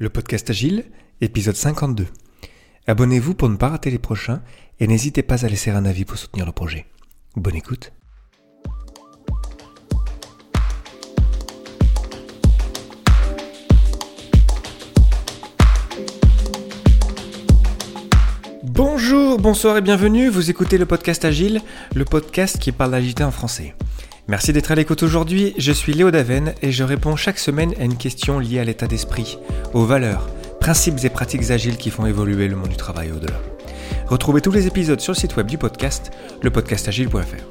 Le podcast Agile, épisode 52. Abonnez-vous pour ne pas rater les prochains et n'hésitez pas à laisser un avis pour soutenir le projet. Bonne écoute. Bonjour, bonsoir et bienvenue, vous écoutez le podcast Agile, le podcast qui parle d'agilité en français. Merci d'être à l'écoute aujourd'hui, je suis Léo Daven et je réponds chaque semaine à une question liée à l'état d'esprit, aux valeurs, principes et pratiques agiles qui font évoluer le monde du travail au-delà. Retrouvez tous les épisodes sur le site web du podcast, lepodcastagile.fr.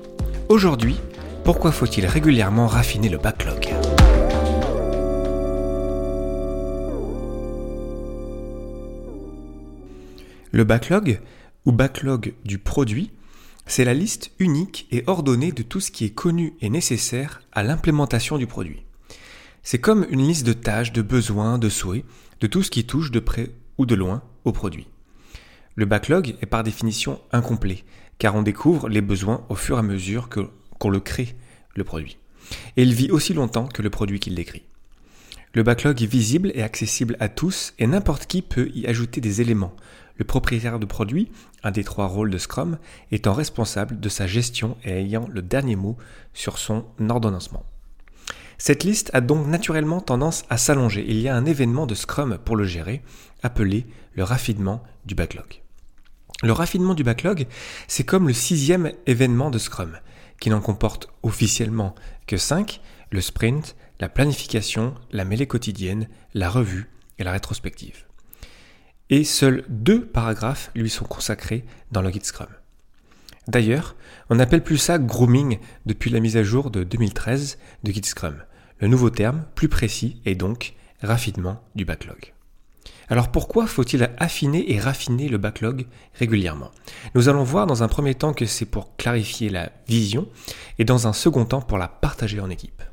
Aujourd'hui, pourquoi faut-il régulièrement raffiner le backlog? Le backlog, ou backlog du produit, c'est la liste unique et ordonnée de tout ce qui est connu et nécessaire à l'implémentation du produit. C'est comme une liste de tâches, de besoins, de souhaits, de tout ce qui touche de près ou de loin au produit. Le backlog est par définition incomplet, car on découvre les besoins au fur et à mesure qu'on le crée, le produit. Et il vit aussi longtemps que le produit qu'il décrit. Le backlog est visible et accessible à tous et n'importe qui peut y ajouter des éléments, le propriétaire de produit, un des trois rôles de Scrum, étant responsable de sa gestion et ayant le dernier mot sur son ordonnancement. Cette liste a donc naturellement tendance à s'allonger. Il y a un événement de Scrum pour le gérer, appelé le raffinement du backlog. Le raffinement du backlog, c'est comme le sixième événement de Scrum, qui n'en comporte officiellement que cinq, le sprint, la planification, la mêlée quotidienne, la revue et la rétrospective et seuls deux paragraphes lui sont consacrés dans le guide Scrum. D'ailleurs, on n'appelle plus ça grooming depuis la mise à jour de 2013 de Git Scrum. Le nouveau terme, plus précis, est donc raffinement du backlog. Alors pourquoi faut-il affiner et raffiner le backlog régulièrement? Nous allons voir dans un premier temps que c'est pour clarifier la vision et dans un second temps pour la partager en équipe.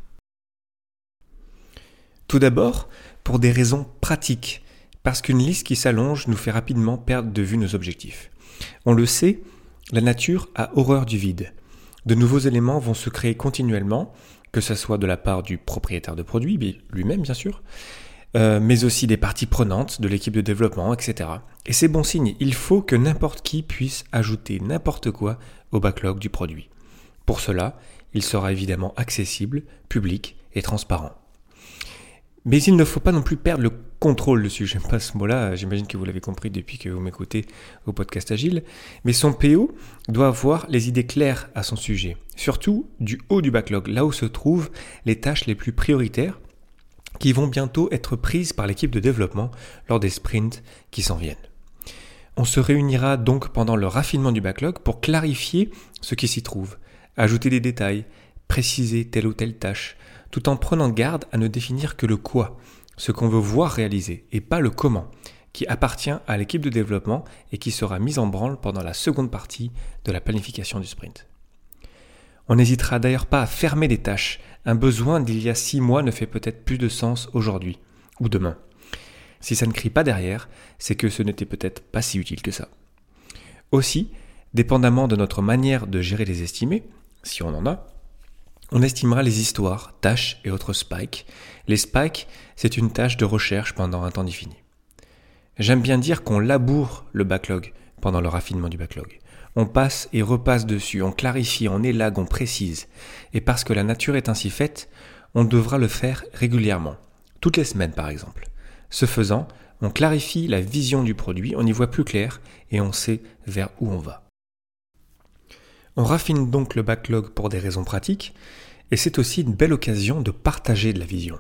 Tout d'abord, pour des raisons pratiques parce qu'une liste qui s'allonge nous fait rapidement perdre de vue nos objectifs. On le sait, la nature a horreur du vide. De nouveaux éléments vont se créer continuellement, que ce soit de la part du propriétaire de produit, lui-même bien sûr, euh, mais aussi des parties prenantes de l'équipe de développement, etc. Et c'est bon signe, il faut que n'importe qui puisse ajouter n'importe quoi au backlog du produit. Pour cela, il sera évidemment accessible, public et transparent. Mais il ne faut pas non plus perdre le contrôle dessus. J'aime pas ce mot-là, j'imagine que vous l'avez compris depuis que vous m'écoutez au podcast Agile. Mais son PO doit avoir les idées claires à son sujet. Surtout du haut du backlog, là où se trouvent les tâches les plus prioritaires qui vont bientôt être prises par l'équipe de développement lors des sprints qui s'en viennent. On se réunira donc pendant le raffinement du backlog pour clarifier ce qui s'y trouve, ajouter des détails, préciser telle ou telle tâche, tout en prenant garde à ne définir que le quoi, ce qu'on veut voir réaliser, et pas le comment, qui appartient à l'équipe de développement et qui sera mise en branle pendant la seconde partie de la planification du sprint. On n'hésitera d'ailleurs pas à fermer des tâches. Un besoin d'il y a six mois ne fait peut-être plus de sens aujourd'hui ou demain. Si ça ne crie pas derrière, c'est que ce n'était peut-être pas si utile que ça. Aussi, dépendamment de notre manière de gérer les estimés, si on en a, on estimera les histoires, tâches et autres spikes. Les spikes, c'est une tâche de recherche pendant un temps défini. J'aime bien dire qu'on laboure le backlog pendant le raffinement du backlog. On passe et repasse dessus, on clarifie, on élague, on précise. Et parce que la nature est ainsi faite, on devra le faire régulièrement, toutes les semaines par exemple. Ce faisant, on clarifie la vision du produit, on y voit plus clair et on sait vers où on va. On raffine donc le backlog pour des raisons pratiques, et c'est aussi une belle occasion de partager de la vision.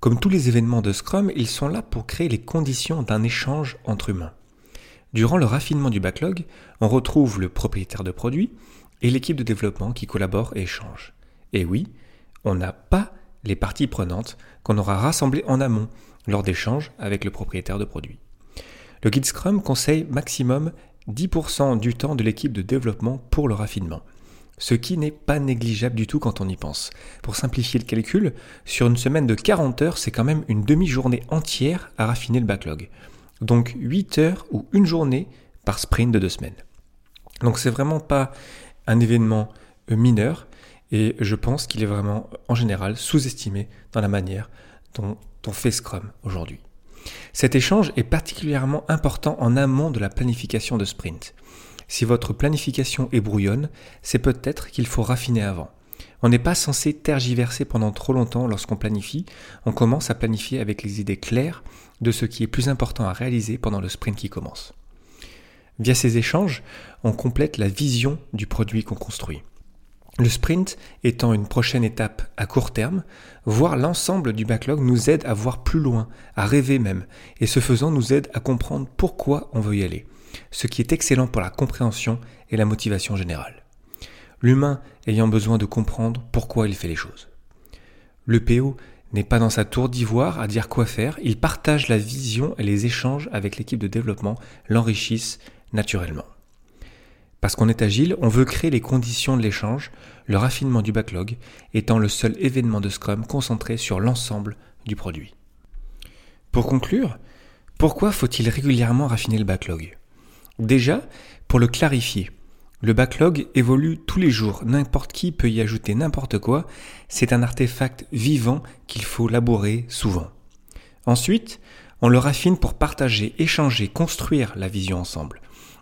Comme tous les événements de Scrum, ils sont là pour créer les conditions d'un échange entre humains. Durant le raffinement du backlog, on retrouve le propriétaire de produit et l'équipe de développement qui collaborent et échangent. Et oui, on n'a pas les parties prenantes qu'on aura rassemblées en amont lors d'échanges avec le propriétaire de produit. Le guide Scrum conseille maximum 10% du temps de l'équipe de développement pour le raffinement. Ce qui n'est pas négligeable du tout quand on y pense. Pour simplifier le calcul, sur une semaine de 40 heures, c'est quand même une demi-journée entière à raffiner le backlog. Donc 8 heures ou une journée par sprint de deux semaines. Donc c'est vraiment pas un événement euh, mineur et je pense qu'il est vraiment en général sous-estimé dans la manière dont on fait Scrum aujourd'hui. Cet échange est particulièrement important en amont de la planification de sprint. Si votre planification est brouillonne, c'est peut-être qu'il faut raffiner avant. On n'est pas censé tergiverser pendant trop longtemps lorsqu'on planifie, on commence à planifier avec les idées claires de ce qui est plus important à réaliser pendant le sprint qui commence. Via ces échanges, on complète la vision du produit qu'on construit. Le sprint étant une prochaine étape à court terme, voir l'ensemble du backlog nous aide à voir plus loin, à rêver même, et ce faisant nous aide à comprendre pourquoi on veut y aller, ce qui est excellent pour la compréhension et la motivation générale. L'humain ayant besoin de comprendre pourquoi il fait les choses. Le PO n'est pas dans sa tour d'ivoire à dire quoi faire, il partage la vision et les échanges avec l'équipe de développement l'enrichissent naturellement. Parce qu'on est agile, on veut créer les conditions de l'échange, le raffinement du backlog étant le seul événement de Scrum concentré sur l'ensemble du produit. Pour conclure, pourquoi faut-il régulièrement raffiner le backlog? Déjà, pour le clarifier. Le backlog évolue tous les jours, n'importe qui peut y ajouter n'importe quoi, c'est un artefact vivant qu'il faut labourer souvent. Ensuite, on le raffine pour partager, échanger, construire la vision ensemble.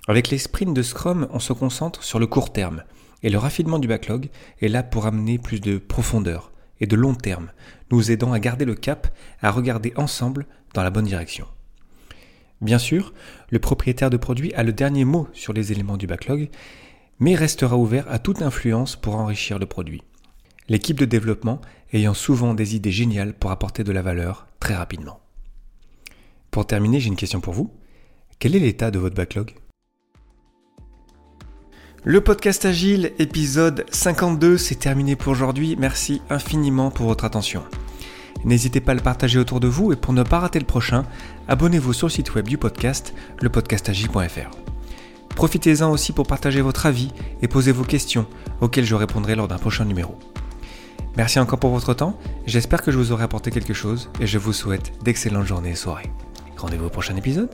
Avec les sprints de Scrum, on se concentre sur le court terme, et le raffinement du backlog est là pour amener plus de profondeur et de long terme, nous aidant à garder le cap, à regarder ensemble dans la bonne direction. Bien sûr, le propriétaire de produit a le dernier mot sur les éléments du backlog, mais restera ouvert à toute influence pour enrichir le produit. L'équipe de développement ayant souvent des idées géniales pour apporter de la valeur très rapidement. Pour terminer, j'ai une question pour vous. Quel est l'état de votre backlog? Le podcast Agile, épisode 52, c'est terminé pour aujourd'hui. Merci infiniment pour votre attention. N'hésitez pas à le partager autour de vous et pour ne pas rater le prochain, abonnez-vous sur le site web du podcast, lepodcastagile.fr. Profitez-en aussi pour partager votre avis et poser vos questions auxquelles je répondrai lors d'un prochain numéro. Merci encore pour votre temps, j'espère que je vous aurai apporté quelque chose et je vous souhaite d'excellentes journées et soirées. Rendez-vous au prochain épisode